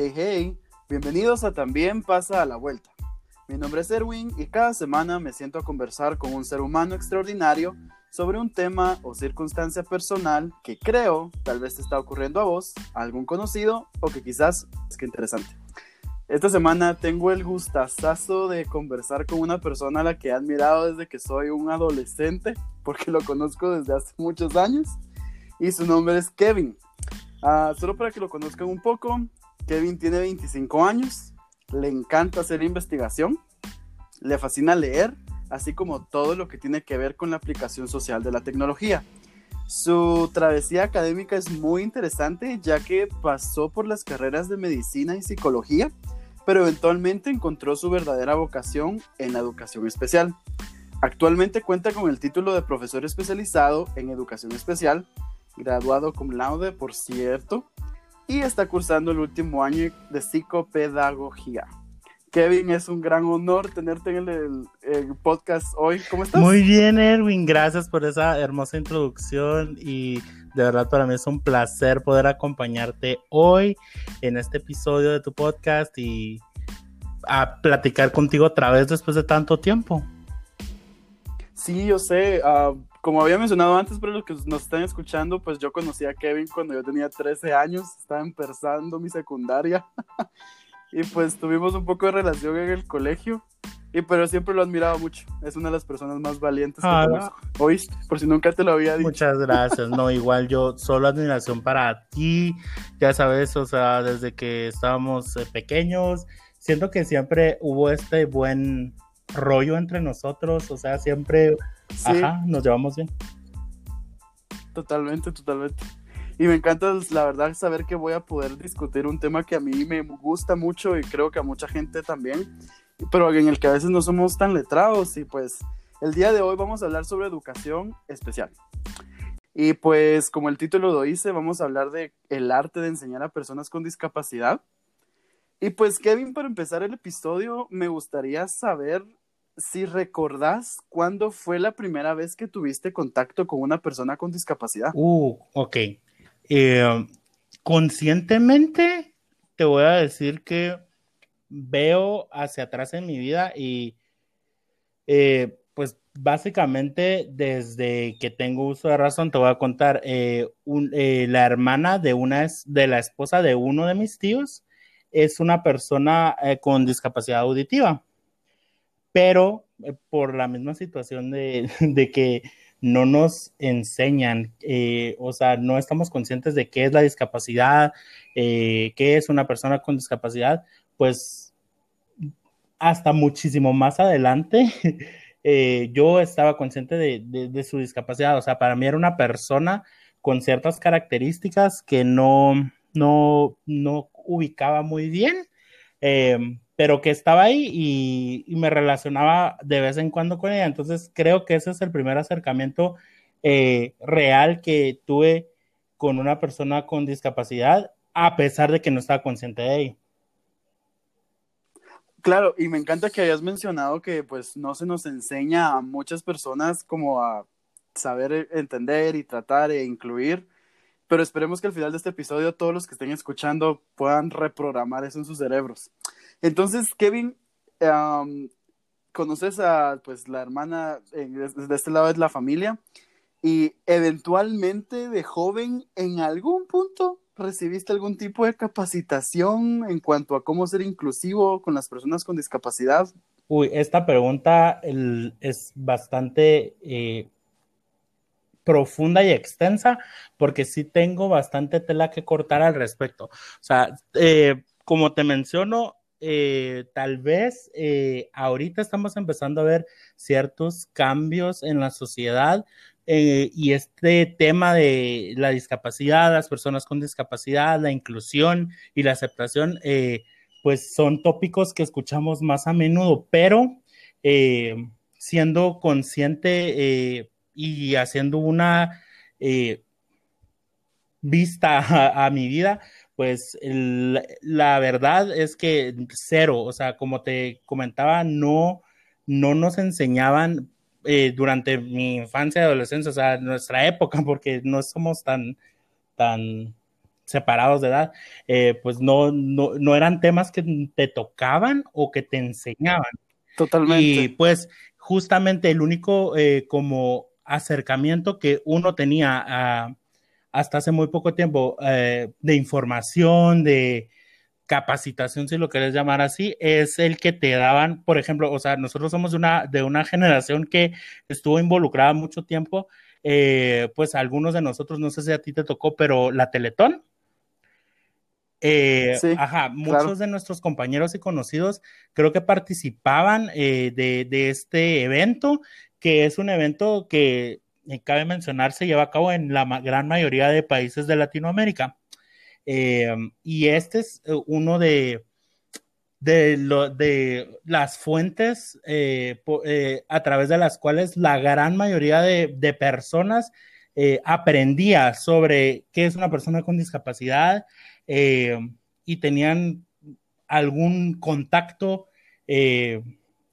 hey, hey, bienvenidos a También pasa a la vuelta. Mi nombre es Erwin y cada semana me siento a conversar con un ser humano extraordinario sobre un tema o circunstancia personal que creo tal vez te está ocurriendo a vos, a algún conocido o que quizás es que interesante. Esta semana tengo el gustazazo de conversar con una persona a la que he admirado desde que soy un adolescente, porque lo conozco desde hace muchos años, y su nombre es Kevin. Ah, solo para que lo conozcan un poco, Kevin tiene 25 años, le encanta hacer investigación, le fascina leer, así como todo lo que tiene que ver con la aplicación social de la tecnología. Su travesía académica es muy interesante ya que pasó por las carreras de medicina y psicología, pero eventualmente encontró su verdadera vocación en la educación especial. Actualmente cuenta con el título de profesor especializado en educación especial, graduado cum laude, por cierto, y está cursando el último año de psicopedagogía. Kevin, es un gran honor tenerte en el, podcast hoy. ¿Cómo estás? Muy bien, Erwin. Gracias por esa hermosa introducción y de verdad para mí es un placer poder acompañarte hoy en este episodio de tu podcast y a platicar contigo otra vez después de tanto tiempo. Sí, yo sé. Ah, como había mencionado antes, pero los que nos están escuchando, pues yo conocí a Kevin cuando yo tenía 13 años, estaba empezando mi secundaria. y pues tuvimos un poco de relación en el colegio. Y pero siempre lo he admirado mucho. Es una de las personas más valientes que ah, conozco. ¿Oíste? Por si nunca te lo había dicho. Muchas gracias. No, igual yo solo admiración para ti. Ya sabes, o sea, desde que estábamos eh, pequeños, siento que siempre hubo este buen rollo entre nosotros. O sea, siempre Ajá, nos llevamos bien. Totalmente, totalmente. Y me encanta, la verdad, saber que voy a poder discutir un tema que a mí me gusta mucho y creo que a mucha gente también, pero en el que a veces no somos tan letrados. Y pues el día de hoy vamos a hablar sobre educación especial. Y pues como el título lo dice, vamos a hablar de el arte de enseñar a personas con discapacidad. Y pues Kevin, para empezar el episodio, me gustaría saber si recordás cuándo fue la primera vez que tuviste contacto con una persona con discapacidad. Uh, ok. Eh, conscientemente te voy a decir que veo hacia atrás en mi vida y eh, pues básicamente desde que tengo uso de razón te voy a contar eh, la hermana de una de la esposa de uno de mis tíos es una persona con discapacidad auditiva pero eh, por la misma situación de, que no nos enseñan, eh, o sea, no estamos conscientes de qué es la discapacidad, eh, qué es una persona con discapacidad, pues hasta muchísimo más adelante yo estaba consciente de, su discapacidad, o sea, para mí era una persona con ciertas características que no, no, no ubicaba muy bien pero que estaba ahí y, me relacionaba de vez en cuando con ella. Entonces creo que ese es el primer acercamiento eh, real que tuve con una persona con discapacidad, a pesar de que no estaba consciente de ello. Claro, y me encanta que hayas mencionado que pues no se nos enseña a muchas personas como a saber entender y tratar e incluir, pero esperemos que al final de este episodio todos los que estén escuchando puedan reprogramar eso en sus cerebros. Entonces, Kevin, conoces a pues la hermana, de este lado es la familia, y eventualmente de joven, en algún punto, recibiste algún tipo de capacitación en cuanto a cómo ser inclusivo con las personas con discapacidad? Uy, esta pregunta es bastante eh, profunda y extensa porque sí tengo bastante tela que cortar al respecto. O sea, eh, como te menciono, eh, tal vez eh, ahorita estamos empezando a ver ciertos cambios en la sociedad eh, y este tema de la discapacidad, las personas con discapacidad, la inclusión y la aceptación, pues son tópicos que escuchamos más a menudo, pero siendo consciente y haciendo una vista a mi vida, pues la verdad es que cero, o sea, como te comentaba, no, no nos enseñaban eh, durante mi infancia y adolescencia, o sea, nuestra época, porque no somos tan, tan separados de edad, eh, pues no, no, no, eran temas que te tocaban o que te enseñaban. Totalmente. Y pues justamente el único eh, como acercamiento que uno tenía a, hasta hace muy poco tiempo eh, de información, de capacitación, si lo querés llamar así, es el que te daban, por ejemplo, o sea, nosotros somos una, de una generación que estuvo involucrada mucho tiempo, eh, pues algunos de nosotros, no sé si a ti te tocó, pero la Teletón. Eh, ajá, muchos de nuestros compañeros y conocidos creo que participaban de, de, este evento, que es un evento que cabe mencionar, se lleva a cabo en la gran mayoría de países de Latinoamérica. Eh, y este es eh, uno de, de las fuentes a través de las cuales la gran mayoría de, de personas aprendía sobre qué es una persona con discapacidad y tenían algún contacto,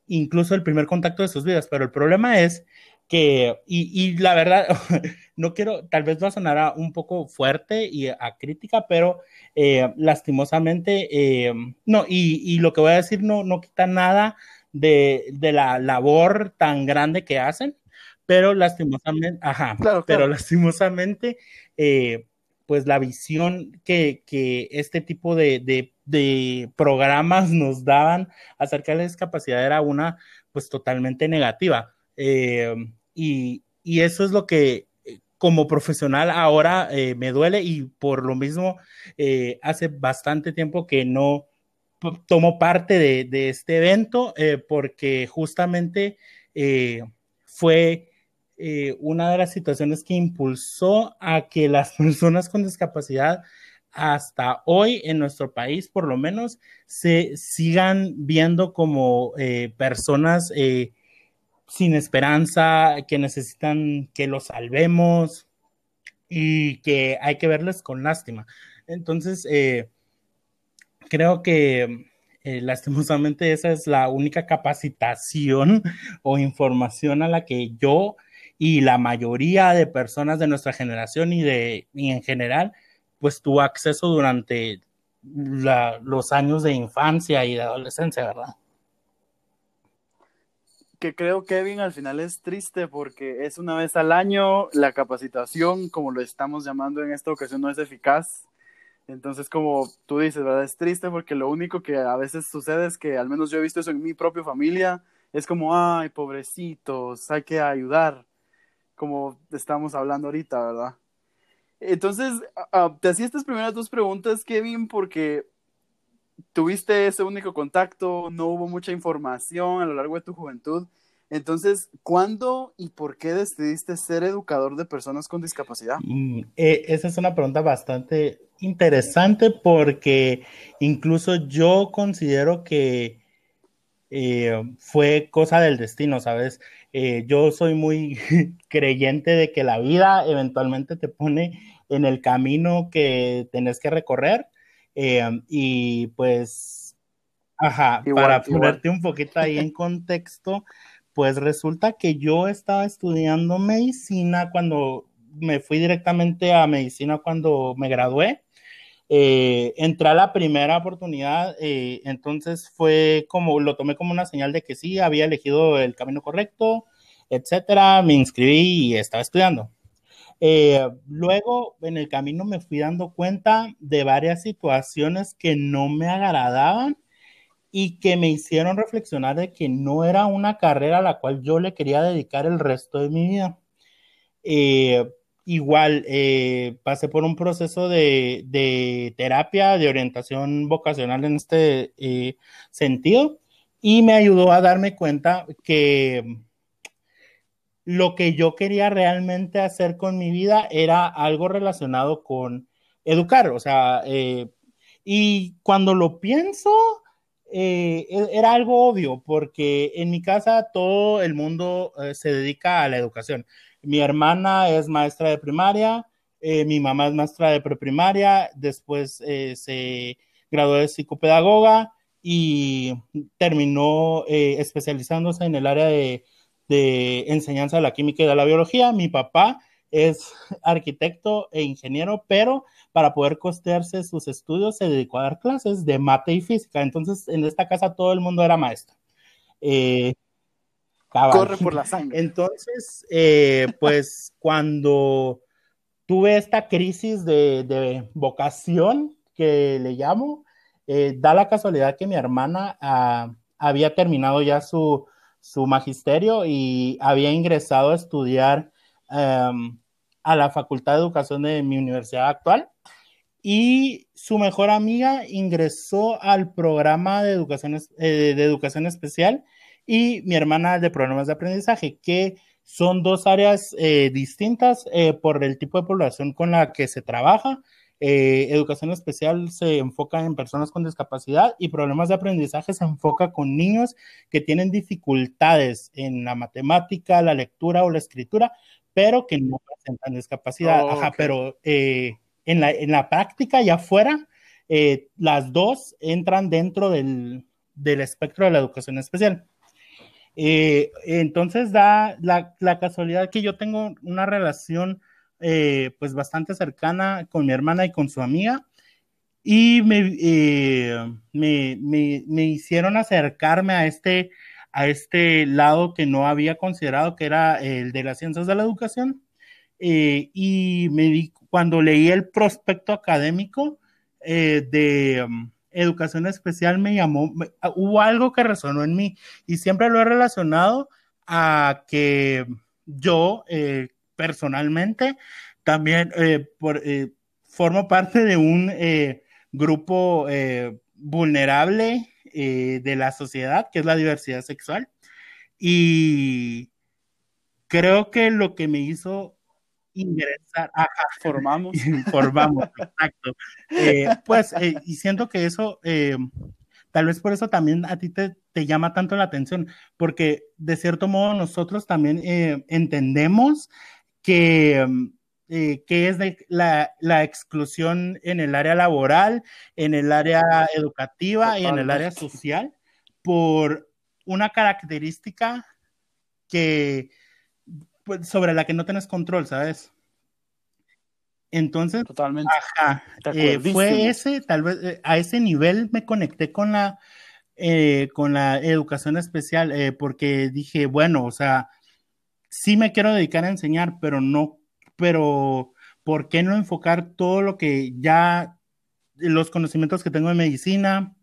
incluso el primer contacto de sus vidas. Pero el problema es que, y, la verdad, no quiero, tal vez va a sonar un poco fuerte y a crítica, pero eh, lastimosamente, eh, no, y, lo que voy a decir no, no quita nada de, la labor tan grande que hacen, pero lastimosamente, ajá, pero lastimosamente, eh, pues la visión que, este tipo de, de, programas nos daban acerca de la discapacidad era una, pues totalmente negativa. Eh, y, eso es lo que eh, como profesional ahora eh, me duele y por lo mismo eh, hace bastante tiempo que no tomo parte de, este evento porque justamente fue una de las situaciones que impulsó a que las personas con discapacidad hasta hoy en nuestro país por lo menos se sigan viendo como personas sin esperanza, que necesitan que los salvemos y que hay que verles con lástima. Entonces, eh, creo que eh, lastimosamente esa es la única capacitación o información a la que yo y la mayoría de personas de nuestra generación y de y en general, pues tuvo acceso durante los años de infancia y de adolescencia, ¿verdad? Que creo, Kevin, al final es triste porque es una vez al año, la capacitación, como lo estamos llamando en esta ocasión, no es eficaz. Entonces, como tú dices, ¿verdad? Es triste porque lo único que a veces sucede es que, al menos yo he visto eso en mi propia familia, es como, ay, pobrecitos, hay que ayudar, como estamos hablando ahorita, ¿verdad? Entonces, te hacía estas primeras dos preguntas, Kevin, porque tuviste ese único contacto, no hubo mucha información a lo largo de tu juventud. Entonces, ¿cuándo y por qué decidiste ser educador de personas con discapacidad? Mm, eh, esa es una pregunta bastante interesante porque incluso yo considero que eh, fue cosa del destino, ¿sabes? Eh, yo soy muy creyente de que la vida eventualmente te pone en el camino que tenés que recorrer Em, y pues, ajá, para ponerte un poquito ahí en contexto, pues resulta que yo estaba estudiando medicina cuando me fui directamente a medicina cuando me gradué. Eh, entré a la primera oportunidad, eh, entonces fue como, lo tomé como una señal de que sí, había elegido el camino correcto, etcétera, me inscribí y estaba estudiando. Eh, luego, en el camino me fui dando cuenta de varias situaciones que no me agradaban y que me hicieron reflexionar de que no era una carrera a la cual yo le quería dedicar el resto de mi vida. Eh, igual, eh, pasé por un proceso de, de, terapia, de orientación vocacional en este sentido y me ayudó a darme cuenta que lo que yo quería realmente hacer con mi vida era algo relacionado con educar, o sea, eh, y cuando lo pienso, eh, e-, era algo obvio, porque en mi casa todo el mundo eh, se dedica a la educación. Mi hermana es maestra de primaria, mi mamá es maestra de preprimaria, después se graduó de psicopedagoga y terminó especializándose en el área de de enseñanza de la química y de la biología. Mi papá es arquitecto e ingeniero, pero para poder costearse sus estudios se dedicó a dar clases de mate y física. Entonces, en esta casa todo el mundo era maestro. Eh, Corre por la sangre. Entonces, eh, pues cuando tuve esta crisis de, vocación que le llamo, eh, da la casualidad que mi hermana ah, había terminado ya su, magisterio y había ingresado a estudiar em, a la Facultad de Educación de mi universidad actual y su mejor amiga ingresó al programa de educación, eh, de educación especial y mi hermana de programas de aprendizaje, que son dos áreas eh, distintas eh, por el tipo de población con la que se trabaja. Eh, educación especial se enfoca en personas con discapacidad y problemas de aprendizaje se enfoca con niños que tienen dificultades en la matemática, la lectura o la escritura, pero que no presentan discapacidad. Oh, Ajá, pero en la, en, la, práctica y afuera, las dos entran dentro del, del espectro de la educación especial. Eh, entonces da la, casualidad que yo tengo una relación eh, pues bastante cercana con mi hermana y con su amiga. Y eh, me, me, hicieron acercarme a este, a este lado que no había considerado que era el de las ciencias de la educación. Y me cuando leí el prospecto académico de educación especial me llamó, ah, hubo algo que resonó en mí. Y siempre lo he relacionado a que yo eh, personalmente también eh, por, eh, formo parte de un grupo vulnerable de la sociedad, que es la diversidad sexual. Y creo que lo que me hizo ingresar, ajá, formamos. formamos, exacto. Eh, pues, eh, y siento que eso, eh, tal vez por eso también a ti te, te, llama tanto la atención, porque de cierto modo nosotros también entendemos que, que es de la, la, exclusión en el área laboral, en el área educativa y en el área social por una característica que pues, sobre la que no tienes control, ¿sabes? Entonces, Totalmente. Eh, fue ese, tal vez eh, a ese nivel me conecté con la, eh, con la educación especial, porque dije, bueno, o sea, sí me quiero dedicar a enseñar, pero no, pero ¿por qué no enfocar todo lo que ya, los conocimientos que tengo de medicina,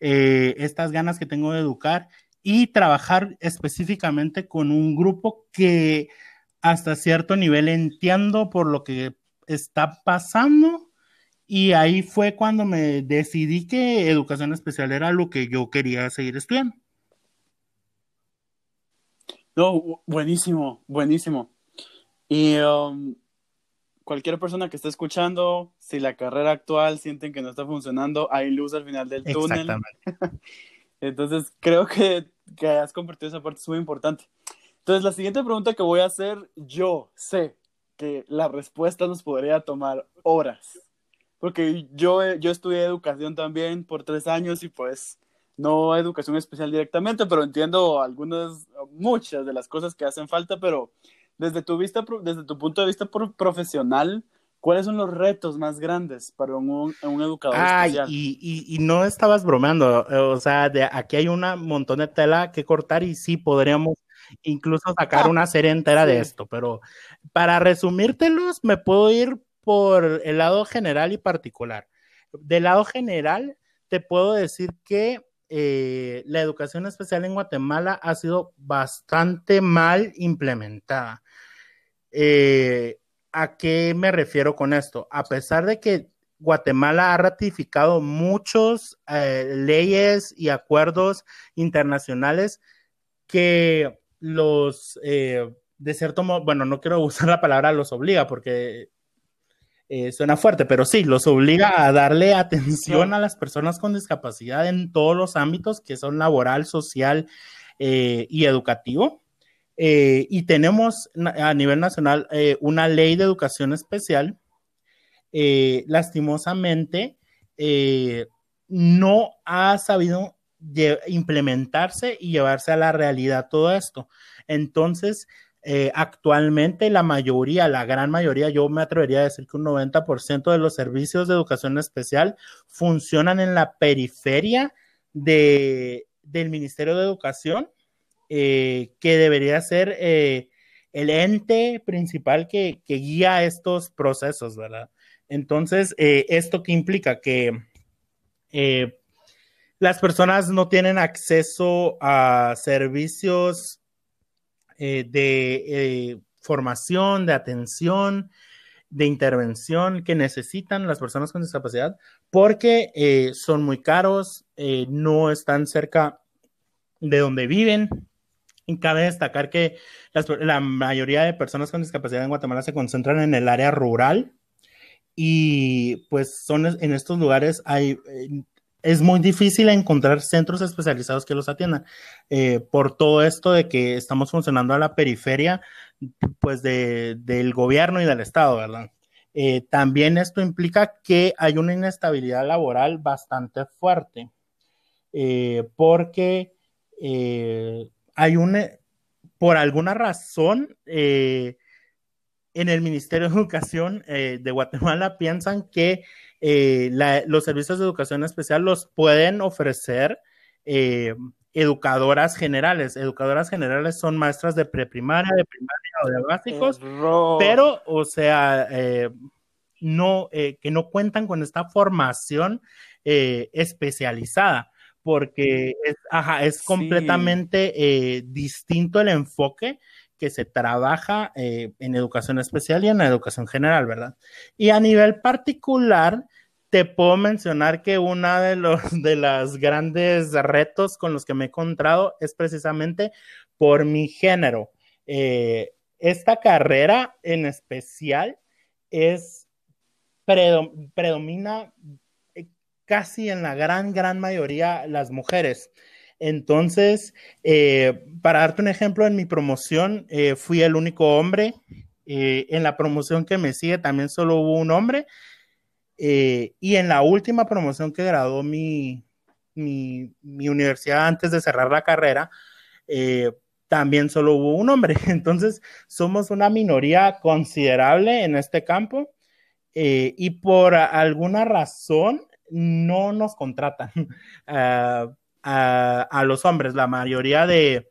estas ganas que tengo de educar y trabajar específicamente con un grupo que hasta cierto nivel entiendo por lo que está pasando y ahí fue cuando me decidí que educación especial era lo que yo quería seguir estudiando. No, buenísimo, buenísimo. Y um, cualquier persona que esté escuchando, si la carrera actual sienten que no está funcionando, hay luz al final del túnel. Exactamente. Entonces, creo que que has compartido esa parte es muy importante. Entonces, la siguiente pregunta que voy a hacer, yo sé que la respuesta nos podría tomar horas, porque yo, yo estudié educación también por tres años y pues no educación especial directamente, pero entiendo algunas, muchas de las cosas que hacen falta, pero desde tu vista, desde tu punto de vista profesional, ¿Cuáles son los retos más grandes para un, educador especial? Y, y, no estabas bromeando, eh, o sea, de, aquí hay un montón de tela que cortar y sí podríamos incluso sacar una serie entera de esto, pero para resumírtelos me puedo ir por el lado general y particular. Del lado general, te puedo decir que eh, la educación especial en Guatemala ha sido bastante mal implementada. Eh, ¿A qué me refiero con esto? A pesar de que Guatemala ha ratificado muchos eh, leyes y acuerdos internacionales que los, de cierto modo, bueno, no quiero usar la palabra los obliga porque eh, suena fuerte, pero sí, los obliga a darle atención a las personas con discapacidad en todos los ámbitos que son laboral, social y educativo. Eh, y tenemos a nivel nacional eh, una ley de educación especial. Eh, lastimosamente, no ha sabido implementarse y llevarse a la realidad todo esto. Entonces, eh, actualmente la mayoría, la gran mayoría, yo me atrevería a decir que un 90% de los servicios de educación especial funcionan en la periferia de, del Ministerio de Educación, eh, que debería ser eh, el ente principal que, que, guía estos procesos, ¿verdad? Entonces, ¿esto qué implica? Que las personas no tienen acceso a servicios eh, de eh, formación, de atención, de intervención que necesitan las personas con discapacidad porque eh, son muy caros, no están cerca de donde viven. Y cabe destacar que la mayoría de personas con discapacidad en Guatemala se concentran en el área rural y pues son en estos lugares hay es muy difícil encontrar centros especializados que los atiendan. Eh, por todo esto de que estamos funcionando a la periferia, pues, del gobierno y del Estado, ¿verdad? Eh, también esto implica que hay una inestabilidad laboral bastante fuerte, eh, porque hay una, por alguna razón, en el Ministerio de Educación de Guatemala piensan que eh, los servicios de educación especial los pueden ofrecer eh, educadoras generales. Educadoras generales son maestras de preprimaria, de primaria o de básicos, pero, o sea, eh, no, que no cuentan con esta formación especializada, porque es, es completamente distinto el enfoque que se trabaja en educación especial y en la educación general, ¿verdad? Y a nivel particular, te puedo mencionar que uno de los de los grandes retos con los que me he encontrado es precisamente por mi género. Eh, esta carrera en especial es predomina eh, casi en la gran, gran mayoría las mujeres. Entonces, eh, para darte un ejemplo, en mi promoción fui el único hombre. en la promoción que me sigue también solo hubo un hombre eh, y en la última promoción que graduó mi, mi, universidad antes de cerrar la carrera, eh, también solo hubo un hombre. Entonces, somos una minoría considerable en este campo eh, y por alguna razón no nos contratan a, los hombres. La mayoría de,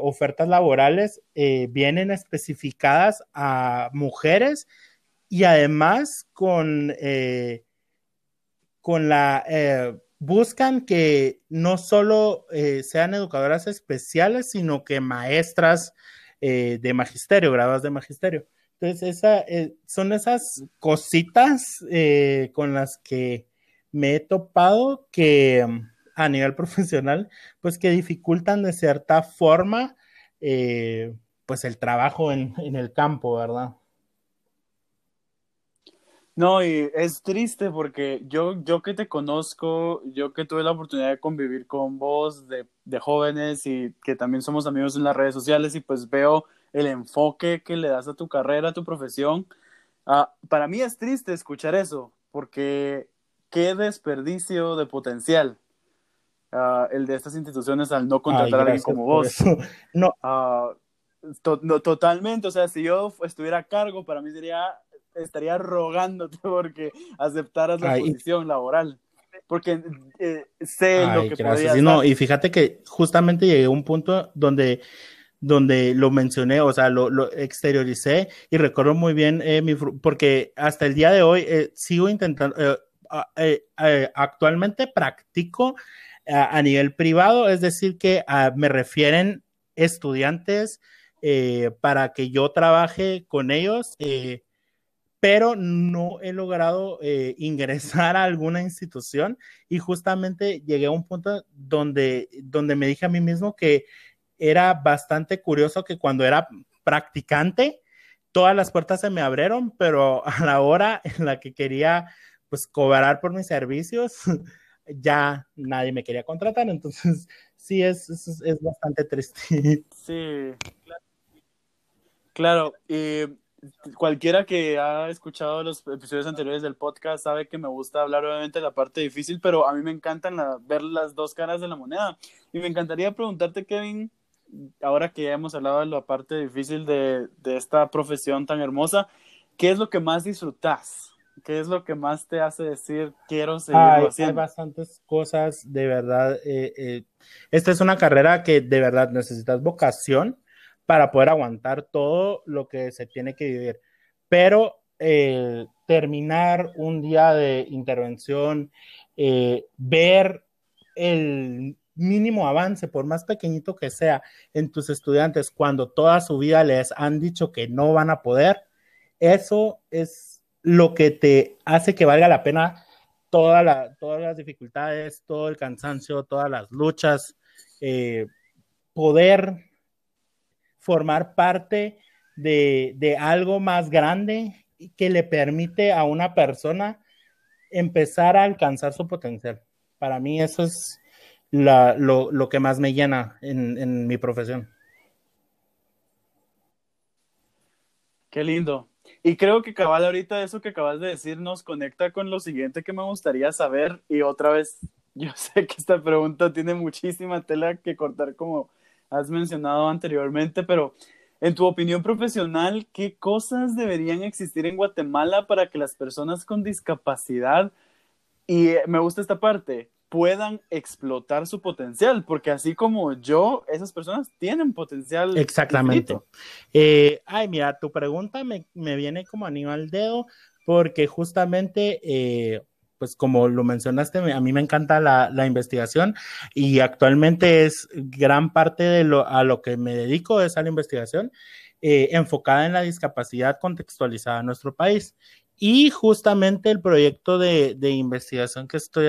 ofertas laborales vienen especificadas a mujeres y además con, eh, con la... Eh, buscan que no solo eh, sean educadoras especiales, sino que maestras de magisterio, graduadas de magisterio. Entonces, esa, son esas cositas con las que me he topado que a nivel profesional, pues que dificultan de cierta forma, pues el trabajo en, en el campo, ¿verdad? No, y es triste porque yo, yo que te conozco, yo que tuve la oportunidad de convivir con vos, de, de jóvenes y que también somos amigos en las redes sociales y pues veo el enfoque que le das a tu carrera, a tu profesión. Ah, para mí es triste escuchar eso, porque qué desperdicio de potencial ah, el de estas instituciones al no contratar a alguien como vos. No. Ah, no. Totalmente, o sea, si yo estuviera a cargo, para mí sería estaría rogándote porque aceptaras la posición laboral. Porque eh, sé lo que gracias. Y, no, y fíjate que justamente llegué a un punto donde donde lo mencioné, o sea, lo, lo exterioricé y recuerdo muy bien eh, mi, porque hasta el día de hoy eh, sigo intentando, actualmente practico a nivel privado, es decir, que ah, me refieren estudiantes para que yo trabaje con ellos pero no he logrado eh, ingresar a alguna institución. Y justamente llegué a un punto donde, donde me dije a mí mismo que era bastante curioso que cuando era practicante, todas las puertas se me abrieron, pero a la hora en la que quería pues cobrar por mis servicios, ya nadie me quería contratar, entonces sí es, es, bastante triste. Sí, claro, y cualquiera que ha escuchado los episodios anteriores del podcast sabe que me gusta hablar obviamente de la parte difícil, pero a mí me encantan ver las dos caras de la moneda. Y me encantaría preguntarte, Kevin, ahora que ya hemos hablado de la parte difícil de, de esta profesión tan hermosa, ¿qué es lo que más disfrutas? ¿Qué es lo que más te hace decir quiero seguir haciendo? Hay bastantes cosas, de verdad. Eh, eh, esta es una carrera que de verdad necesitas vocación para poder aguantar todo lo que se tiene que vivir. Pero eh, terminar un día de intervención, ver el mínimo avance, por más pequeñito que sea, en tus estudiantes cuando toda su vida les han dicho que no van a poder, eso es lo que te hace que valga la pena todas las dificultades, todo el cansancio, todas las luchas, eh, poder formar parte de, de algo más grande que le permite a una persona empezar a alcanzar su potencial. Para mí eso es lo, que más me llena en, mi profesión. Qué lindo. Y creo que cabal ahorita eso que acabas de decir nos conecta con lo siguiente que me gustaría saber. Y otra vez, yo sé que esta pregunta tiene muchísima tela que cortar como has mencionado anteriormente, pero en tu opinión profesional, ¿qué cosas deberían existir en Guatemala para que las personas con discapacidad, y me gusta esta parte, puedan explotar su potencial, porque así como yo, esas personas tienen potencial. Exactamente. Eh, ay, mira, tu pregunta me, viene como anillo al dedo, porque justamente, eh, pues como lo mencionaste, a mí me encanta la, investigación y actualmente es gran parte de lo a lo que me dedico es a la investigación. Eh, enfocada en la discapacidad contextualizada en nuestro país. Y justamente el proyecto de, de investigación que estoy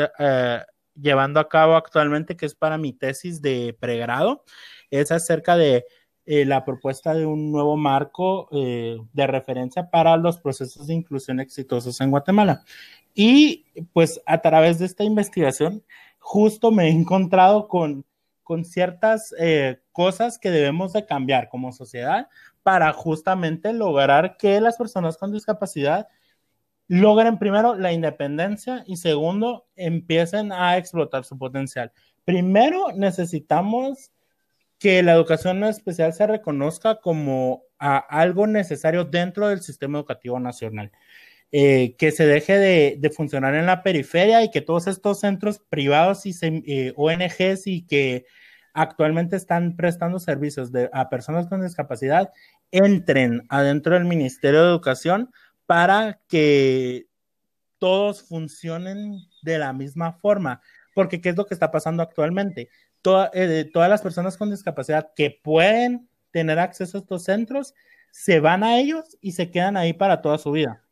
llevando a cabo actualmente, que es para mi tesis de pregrado, es acerca de eh, la propuesta de un nuevo marco eh, de referencia para los procesos de inclusión exitosos en Guatemala. Y pues a través de esta investigación, justo me he encontrado con, con ciertas eh, cosas que debemos de cambiar como sociedad para justamente lograr que las personas con discapacidad logren primero la independencia y segundo, empiecen a explotar su potencial. Primero, necesitamos que la educación especial se reconozca como algo necesario dentro del sistema educativo nacional. Eh, que se deje de, funcionar en la periferia y que todos estos centros privados y eh, ONGs y que actualmente están prestando servicios a personas con discapacidad entren adentro del Ministerio de Educación para que todos funcionen de la misma forma. Porque, ¿qué es lo que está pasando actualmente? Eh, todas las personas con discapacidad que pueden tener acceso a estos centros se van a ellos y se quedan ahí para toda su vida.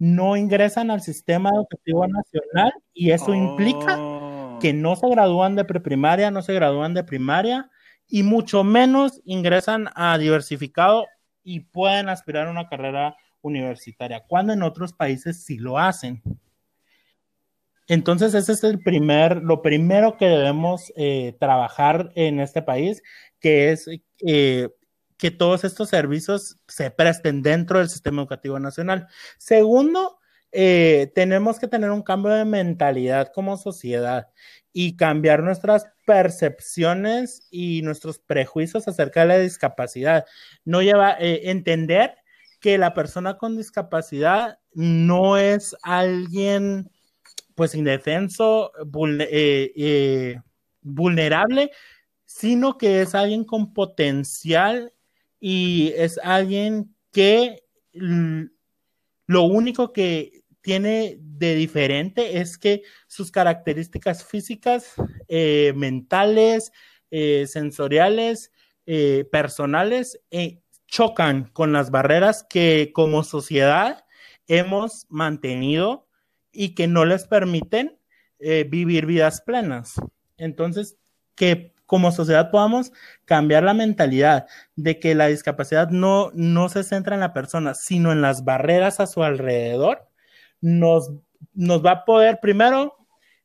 No ingresan al sistema educativo nacional y eso implica oh. que no se gradúan de preprimaria, no se gradúan de primaria y mucho menos ingresan a diversificado y pueden aspirar a una carrera universitaria, cuando en otros países sí lo hacen. Entonces, ese es el primer, lo primero que debemos eh, trabajar en este país, que es eh, que todos estos servicios se presten dentro del sistema educativo nacional. Segundo, eh, tenemos que tener un cambio de mentalidad como sociedad y cambiar nuestras percepciones y nuestros prejuicios acerca de la discapacidad. No lleva entender que la persona con discapacidad no es alguien pues indefenso, eh, eh, vulnerable, sino que es alguien con potencial y es alguien que lo único que tiene de diferente es que sus características físicas, eh, mentales, sensoriales, personales, chocan con las barreras que como sociedad hemos mantenido y que no les permiten eh, vivir vidas plenas. Entonces, que como sociedad podamos cambiar la mentalidad de que la discapacidad no, no se centra en la persona, sino en las barreras a su alrededor, nos, nos va a poder, primero,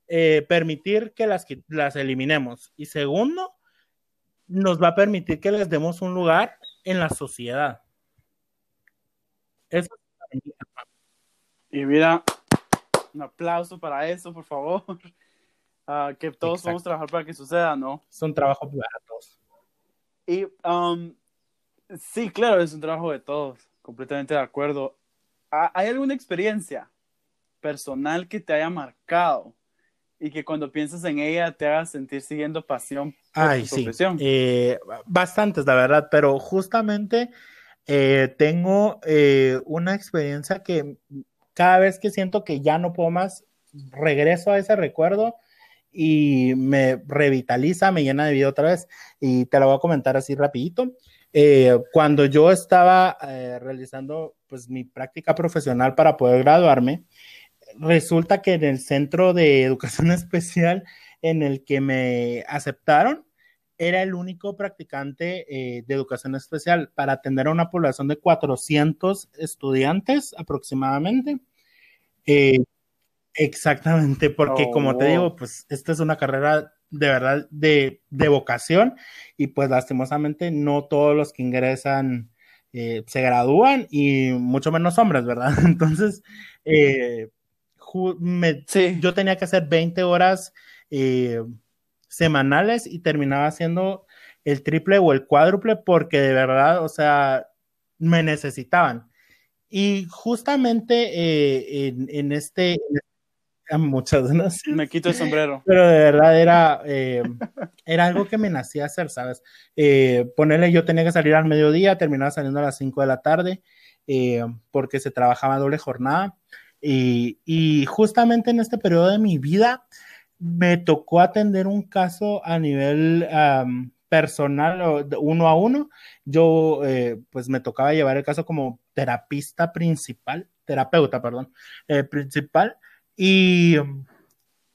eh, permitir que las, las eliminemos y segundo, nos va a permitir que les demos un lugar en la sociedad. Eso y mira, un aplauso para eso, por favor. Ah, que todos vamos a trabajar para que suceda, ¿no? Son trabajos para todos. Y um, sí, claro, es un trabajo de todos, completamente de acuerdo. ¿Hay alguna experiencia personal que te haya marcado y que cuando piensas en ella te haga sentir siguiendo pasión Ay, sí. Eh, bastantes, la verdad, pero justamente eh, tengo eh, una experiencia que cada vez que siento que ya no puedo más, regreso a ese recuerdo y me revitaliza, me llena de vida otra vez. Y te la voy a comentar así rapidito. cuando yo estaba realizando pues mi práctica profesional para poder graduarme, resulta que en el centro de educación especial en el que me aceptaron, era el único practicante eh, de educación especial para atender a una población de 400 estudiantes aproximadamente. Eh, exactamente, porque como te digo, pues esta es una carrera de verdad de, vocación y pues lastimosamente no todos los que ingresan eh, se gradúan y mucho menos hombres, ¿verdad? Entonces, yo tenía que hacer 20 horas eh, semanales y terminaba haciendo el triple o el cuádruple porque de verdad, o sea, me necesitaban. Y justamente eh, en, este, ah, muchas gracias. Me quito el sombrero. Pero de verdad era, eh, era algo que me nacía hacer, ¿sabes? ponerle, yo tenía que salir al mediodía, terminaba saliendo a las 5 de la tarde, porque se trabajaba doble jornada. Y, justamente en este periodo de mi vida me tocó atender un caso a nivel personal, uno a uno. Yo, eh, pues me tocaba llevar el caso como terapista principal, terapeuta, perdón, eh, principal. Y,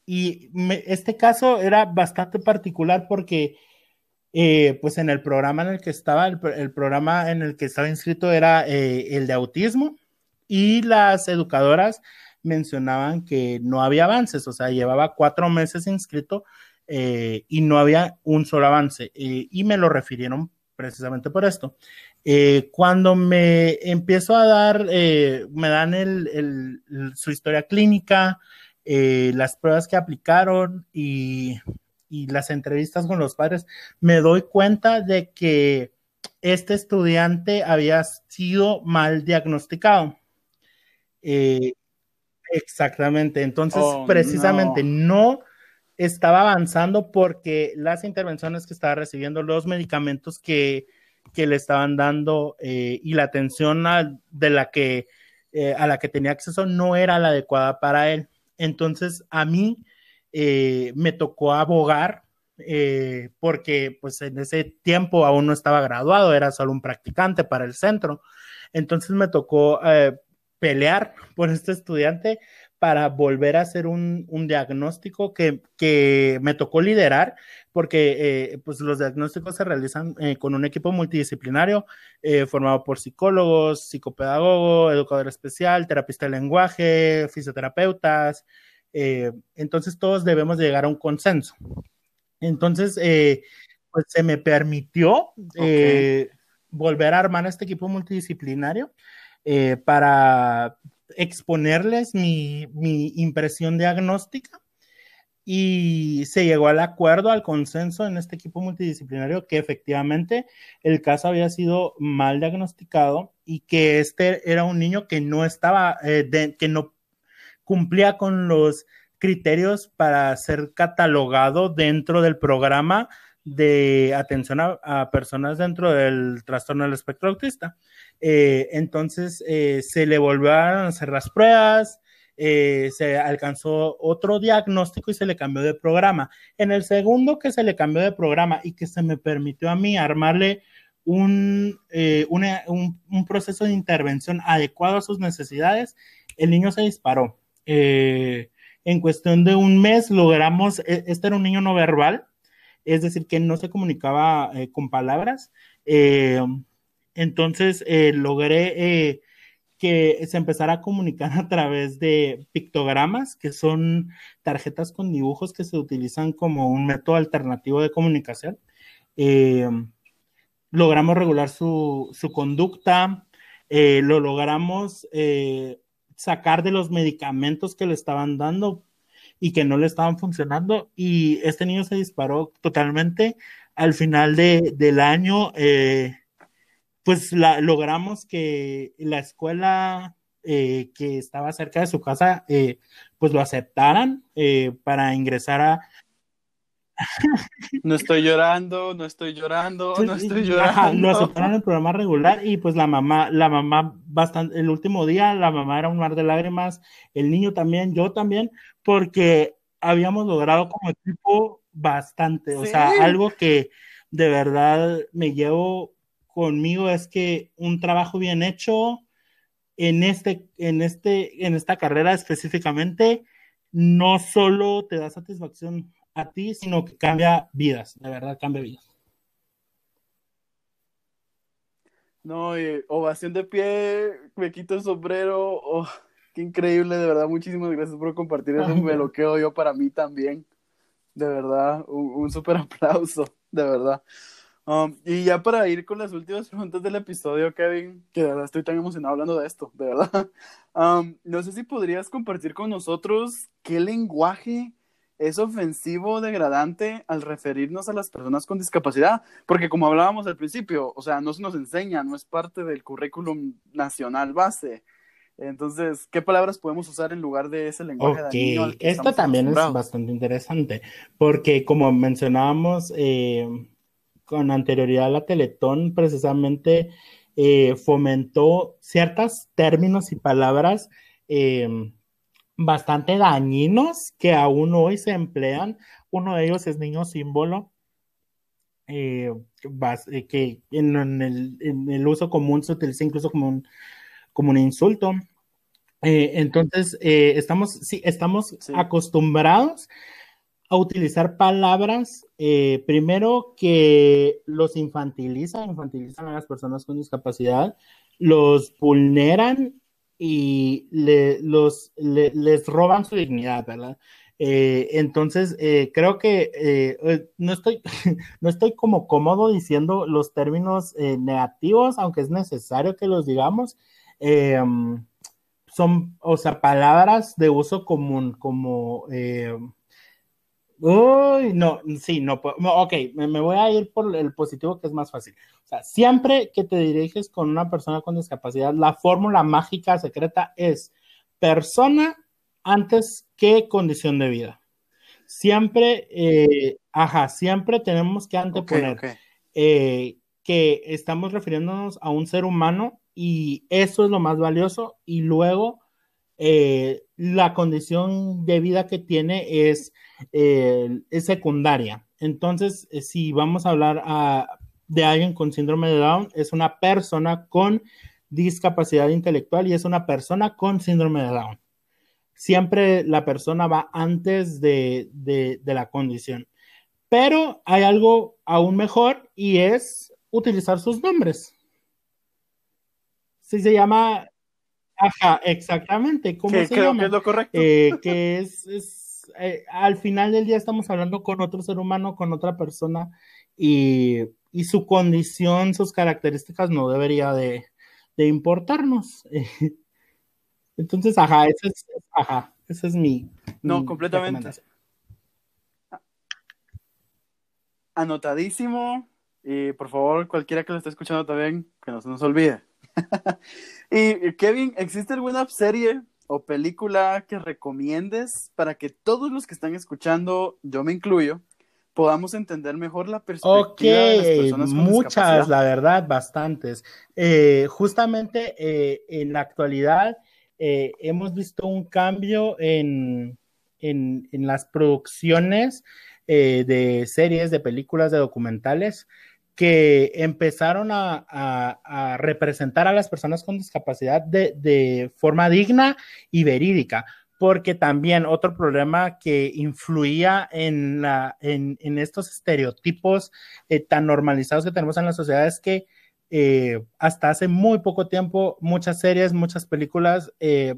y este caso era bastante particular porque... Eh, pues en el programa en el que estaba, el, programa en el que estaba inscrito era el de autismo, y las educadoras mencionaban que no había avances, o sea, llevaba cuatro meses inscrito eh, y no había un solo avance. Eh, y me lo refirieron precisamente por esto. Eh, cuando me empiezo a dar, me dan el, su historia clínica, las pruebas que aplicaron y, las entrevistas con los padres, me doy cuenta de que este estudiante había sido mal diagnosticado. Exactamente, entonces oh, precisamente no. estaba avanzando porque las intervenciones que estaba recibiendo, los medicamentos que, le estaban dando eh, y la atención a, de la que, eh, a la que tenía acceso no era la adecuada para él. Entonces a mí me tocó abogar porque pues en ese tiempo aún no estaba graduado, era solo un practicante para el centro. Entonces me tocó pelear por este estudiante para volver a hacer un, diagnóstico que, me tocó liderar, porque eh, pues los diagnósticos se realizan eh, con un equipo multidisciplinario eh, formado por psicólogos, psicopedagogo, educador especial, terapista de lenguaje, fisioterapeutas. entonces todos debemos llegar a un consenso. Entonces, pues se me permitió volver a armar este equipo multidisciplinario eh, para exponerles mi, impresión diagnóstica y se llegó al acuerdo, al consenso en este equipo multidisciplinario que efectivamente el caso había sido mal diagnosticado y que este era un niño que no estaba, eh, que no cumplía con los criterios para ser catalogado dentro del programa de atención a, personas dentro del trastorno del espectro autista. Eh, entonces eh, se le volvieron a hacer las pruebas, eh, se alcanzó otro diagnóstico y se le cambió de programa. En el segundo que se le cambió de programa y que se me permitió a mí armarle un, un, proceso de intervención adecuado a sus necesidades, el niño se disparó. en cuestión de un mes logramos, e, este era un niño no verbal, es decir, que no se comunicaba con palabras. Eh, entonces eh, logré que se empezara a comunicar a través de pictogramas, que son tarjetas con dibujos que se utilizan como un método alternativo de comunicación. logramos regular su, conducta, lo logramos sacar de los medicamentos que le estaban dando y que no le estaban funcionando y este niño se disparó totalmente al final de, del año, eh, pues la, logramos que la escuela eh, que estaba cerca de su casa, eh, pues lo aceptaran para ingresar a, no estoy llorando, no estoy llorando, no estoy llorando. lo aceptaron en el programa regular y pues la mamá, la mamá bastante, el último día la mamá era un mar de lágrimas, el niño también, yo también, porque habíamos logrado como equipo bastante, o sea, algo que de verdad me llevo conmigo es que un trabajo bien hecho en este, en este, en esta carrera específicamente, no solo te da satisfacción a ti, sino que cambia vidas, de verdad cambia vidas. No, ovación de pie, me quito el sombrero, oh, qué increíble, de verdad, muchísimas gracias por compartir eso, me lo quedo yo para mí también, de verdad, un, un súper aplauso, de verdad. Um, y ya para ir con las últimas preguntas del episodio, Kevin, que de verdad estoy tan emocionado hablando de esto, de verdad. Um, no sé si podrías compartir con nosotros qué lenguaje es ofensivo o degradante al referirnos a las personas con discapacidad, porque como hablábamos al principio, o sea, no se nos enseña, no es parte del currículum nacional base. Entonces, ¿qué palabras podemos usar en lugar de ese lenguaje okay. Esto también es bastante interesante, porque como mencionábamos eh, con anterioridad, la Teletón precisamente eh, fomentó ciertos términos y palabras eh, bastante dañinos que aún hoy se emplean. Uno de ellos es niño símbolo, eh, eh, que en, el, uso común se utiliza incluso como un, como un insulto. Entonces, estamos, sí, estamos acostumbrados a utilizar palabras, primero que los infantilizan, infantilizan a las personas con discapacidad, los vulneran y le, los, les roban su dignidad, ¿verdad? Eh, entonces, eh, creo que eh, no, estoy, no estoy como cómodo diciendo los términos negativos, aunque es necesario que los digamos. son, o sea, palabras de uso común, como Uy, no, sí, no puedo. Ok, me, voy a ir por el positivo que es más fácil. O sea, siempre que te diriges con una persona con discapacidad, la fórmula mágica secreta es persona antes que condición de vida. Siempre, eh, ajá, siempre tenemos que anteponer eh, que estamos refiriéndonos a un ser humano y eso es lo más valioso y luego eh, la condición de vida que tiene es eh, secundaria. Entonces, eh, si vamos a hablar ah, de alguien con síndrome de Down, es una persona con discapacidad intelectual y es una persona con síndrome de Down. Siempre la persona va antes de, la condición. Pero hay algo aún mejor y es utilizar sus nombres. Si se llama Ajá, exactamente. ¿Cómo se creo que es lo correcto. Eh, que es, eh, al final del día estamos hablando con otro ser humano, con otra persona, y, su condición, sus características no debería de, importarnos. Entonces, ajá, ese es, ajá, ese es mi. No, completamente. Anotadísimo. Y por favor, cualquiera que lo esté escuchando también, que no se nos olvide. y Kevin, ¿existe alguna serie o película que recomiendes para que todos los que están escuchando, yo me incluyo, podamos entender mejor la perspectiva de las personas con muchas, la verdad, bastantes. Eh, justamente eh, en la actualidad eh, hemos visto un cambio en, en, en las producciones de series, de películas, de documentales que empezaron a, representar a las personas con discapacidad de, forma digna y verídica, porque también otro problema que influía en, estos estereotipos eh, tan normalizados que tenemos en la sociedad es que eh, hasta hace muy poco tiempo muchas series, muchas películas eh,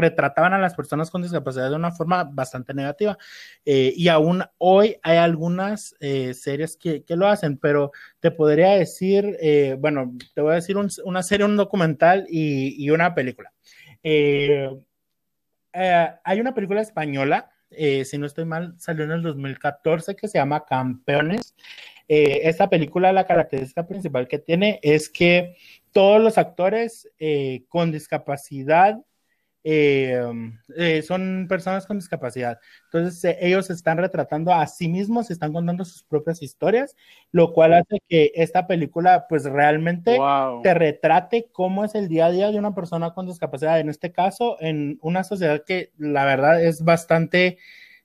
retrataban a las personas con discapacidad de una forma bastante negativa. Eh, y aún hoy hay algunas eh, series que, lo hacen, pero te podría decir, eh, bueno, te voy a decir una serie, un documental y, una película. hay una película española, si no estoy mal, salió en el 2014 que se llama Campeones. eh, esta película, la característica principal que tiene es que todos los actores eh, con discapacidad eh, son personas con discapacidad. Entonces, ellos están retratando a sí mismos, están contando sus propias historias, lo cual hace que esta película, pues realmente te retrate cómo es el día a día de una persona con discapacidad. En este caso, en una sociedad que la verdad es bastante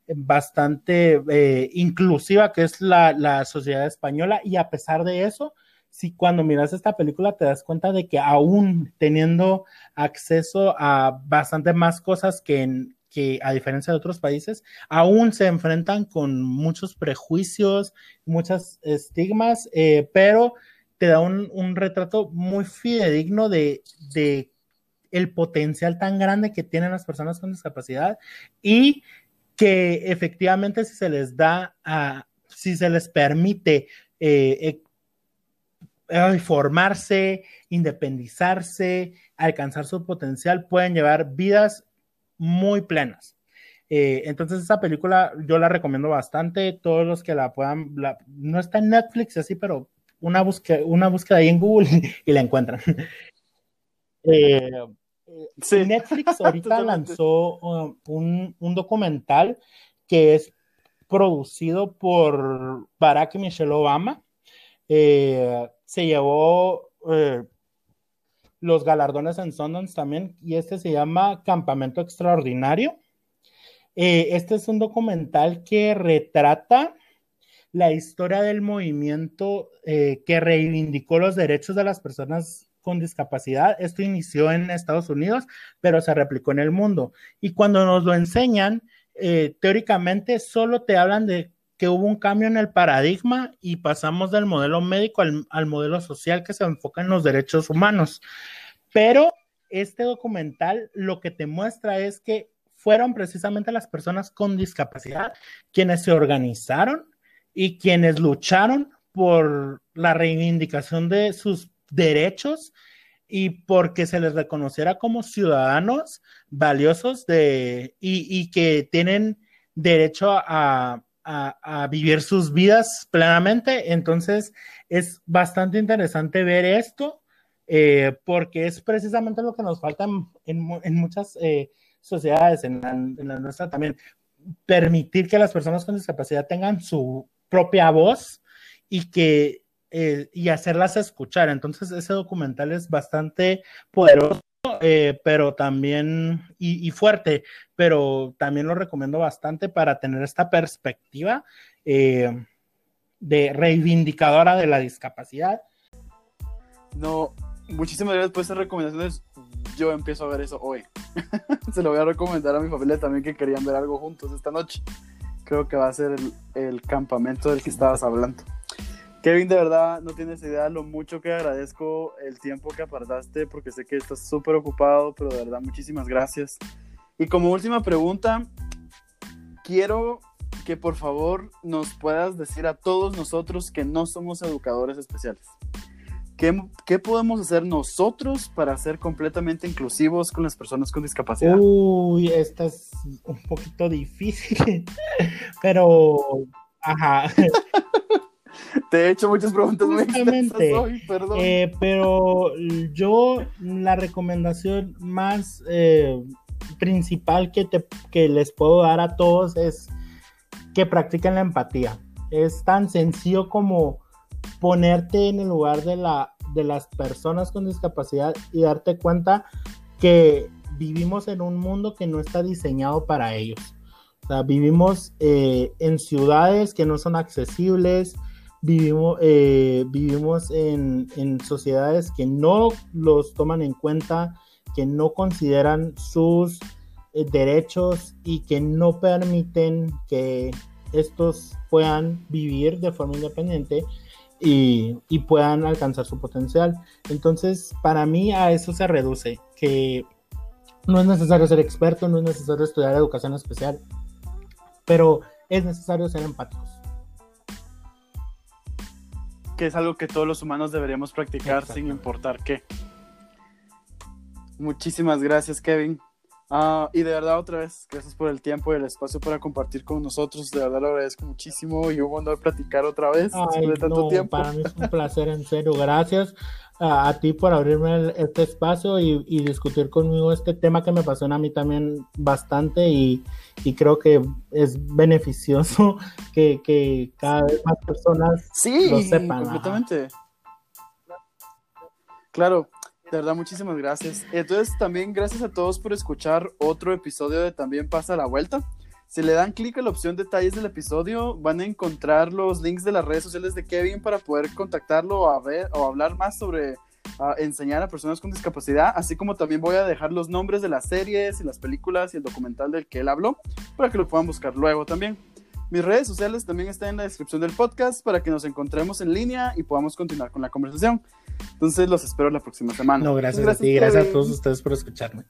bastante eh, inclusiva que es la, sociedad española y a pesar de eso, si cuando miras esta película te das cuenta de que aún teniendo acceso a bastante más cosas que, que a diferencia de otros países, aún se enfrentan con muchos prejuicios, muchos estigmas, eh, pero te da un, un, retrato muy fidedigno de, de el potencial tan grande que tienen las personas con discapacidad y que efectivamente si se les da, a, si se les permite eh, eh, formarse, independizarse, alcanzar su potencial, pueden llevar vidas muy plenas. Eh, entonces esa película yo la recomiendo bastante, todos los que la puedan, no está en Netflix así, pero una búsqueda, una búsqueda ahí en Google y, la encuentran. Netflix ahorita lanzó um, un, documental que es producido por Barack y Michelle Obama. Eh, se llevó eh, los galardones en Sundance también y este se llama Campamento Extraordinario. Eh, este es un documental que retrata la historia del movimiento que reivindicó los derechos de las personas con discapacidad. Esto inició en Estados Unidos, pero se replicó en el mundo. Y cuando nos lo enseñan, eh, teóricamente solo te hablan de que hubo un cambio en el paradigma y pasamos del modelo médico al, al modelo social que se enfoca en los derechos humanos. Pero este documental lo que te muestra es que fueron precisamente las personas con discapacidad quienes se organizaron y quienes lucharon por la reivindicación de sus derechos y porque se les reconociera como ciudadanos valiosos de, y, que tienen derecho a, vivir sus vidas plenamente. Entonces, es bastante interesante ver esto, eh, porque es precisamente lo que nos falta en, muchas eh, sociedades, en la nuestra también, permitir que las personas con discapacidad tengan su propia voz y que eh, y hacerlas escuchar. Entonces, ese documental es bastante poderoso, eh, pero también, y, fuerte, pero también lo recomiendo bastante para tener esta perspectiva eh, de reivindicadora de la discapacidad. No, muchísimas gracias por esas recomendaciones. Yo empiezo a ver eso hoy. Se lo voy a recomendar a mi familia también que querían ver algo juntos esta noche. Creo que va a ser el campamento del que estabas hablando. Kevin, de verdad, no tienes idea lo mucho que agradezco el tiempo que apartaste, porque sé que estás súper ocupado, pero de verdad, muchísimas gracias. Y como última pregunta, quiero que por favor nos puedas decir a todos nosotros que no somos educadores especiales. ¿Qué, ¿Qué, podemos hacer nosotros para ser completamente inclusivos con las personas con discapacidad? Uy, esta es un poquito difícil, pero, ajá. Te he hecho muchas preguntas muy hoy, perdón. Eh, pero yo la recomendación más eh, principal que, te, que les puedo dar a todos es que practiquen la empatía. Es tan sencillo como ponerte en el lugar de, la, de las personas con discapacidad y darte cuenta que vivimos en un mundo que no está diseñado para ellos. O sea, vivimos eh, en ciudades que no son accesibles, vivimos, eh, vivimos en, sociedades que no los toman en cuenta, que no consideran sus eh, derechos y que no permiten que estos puedan vivir de forma independiente y, y, puedan alcanzar su potencial. Entonces, para mí a eso se reduce, que no es necesario ser experto, no es necesario estudiar educación especial, pero es necesario ser empáticos que es algo que todos los humanos deberíamos practicar sin importar qué. Muchísimas gracias, Kevin. Ah, y de verdad, otra vez, gracias por el tiempo y el espacio para compartir con nosotros. De verdad, lo agradezco muchísimo y un honor platicar otra vez después de tanto tiempo. Para mí es un placer, en serio. Gracias a, ti por abrirme este espacio y, discutir conmigo este tema que me apasiona a mí también bastante y, creo que es beneficioso que, cada vez más personas sí, lo sepan. completamente. Claro, de verdad, muchísimas gracias. Entonces, también gracias a todos por escuchar otro episodio de También pasa la vuelta. Si le dan clic a la opción detalles del episodio, van a encontrar los links de las redes sociales de Kevin para poder contactarlo a ver, o hablar más sobre enseñar a personas con discapacidad, así como también voy a dejar los nombres de las series y las películas y el documental del que él habló para que lo puedan buscar luego también. Mis redes sociales también están en la descripción del podcast para que nos encontremos en línea y podamos continuar con la conversación. Entonces los espero la próxima semana. No, gracias, a ti, gracias a todos ustedes por escucharme.